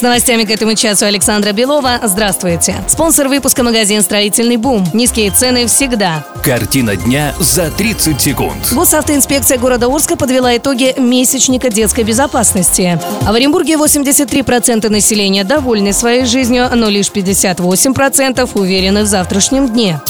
С новостями к этому часу Александра Белова. Здравствуйте. Спонсор выпуска магазин «Строительный бум». Низкие цены всегда. Картина дня за 30 секунд. Госавтоинспекция города Орска подвела итоги месячника детской безопасности. А в Оренбурге 83% населения довольны своей жизнью, но лишь 58% уверены в завтрашнем дне.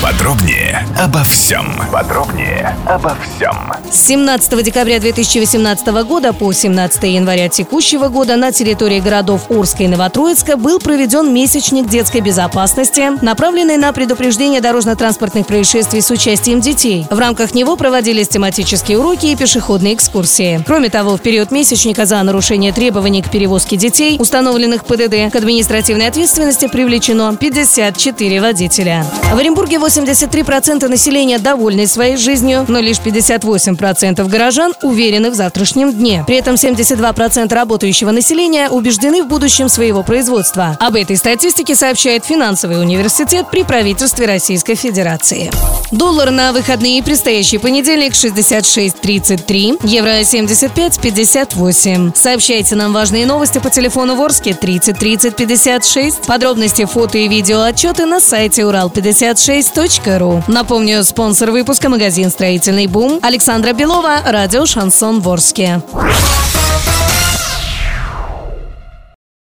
Подробнее обо всем. Подробнее обо всем. С 17 декабря 2018 года по 17 января текущего года на территории городов Орска и Новотроицка был проведен месячник детской безопасности, направленный на предупреждение дорожно-транспортных происшествий с участием детей. В рамках него проводились тематические уроки и пешеходные экскурсии. Кроме того, в период месячника за нарушение требований к перевозке детей, установленных ПДД, к административной ответственности привлечено 54 водителя. В Оренбурге 83% населения довольны своей жизнью, но лишь 58% горожан уверены в завтрашнем дне. При этом 72% работающего населения убеждены в будущем своего производства. Об этой статистике сообщает финансовый университет при правительстве Российской Федерации. Доллар на выходные предстоящий понедельник 66.33, евро 75.58. Сообщайте нам важные новости по телефону Ворске 30 30 56. Подробности, фото и видео отчеты на сайте урал56.ру. Напомню, спонсор выпуска магазин «Строительный бум» Александра Белова, радио «Шансон Ворске».